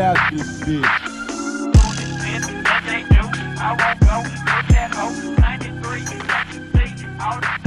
out this bitch. I won't go with that hoe, 93, all the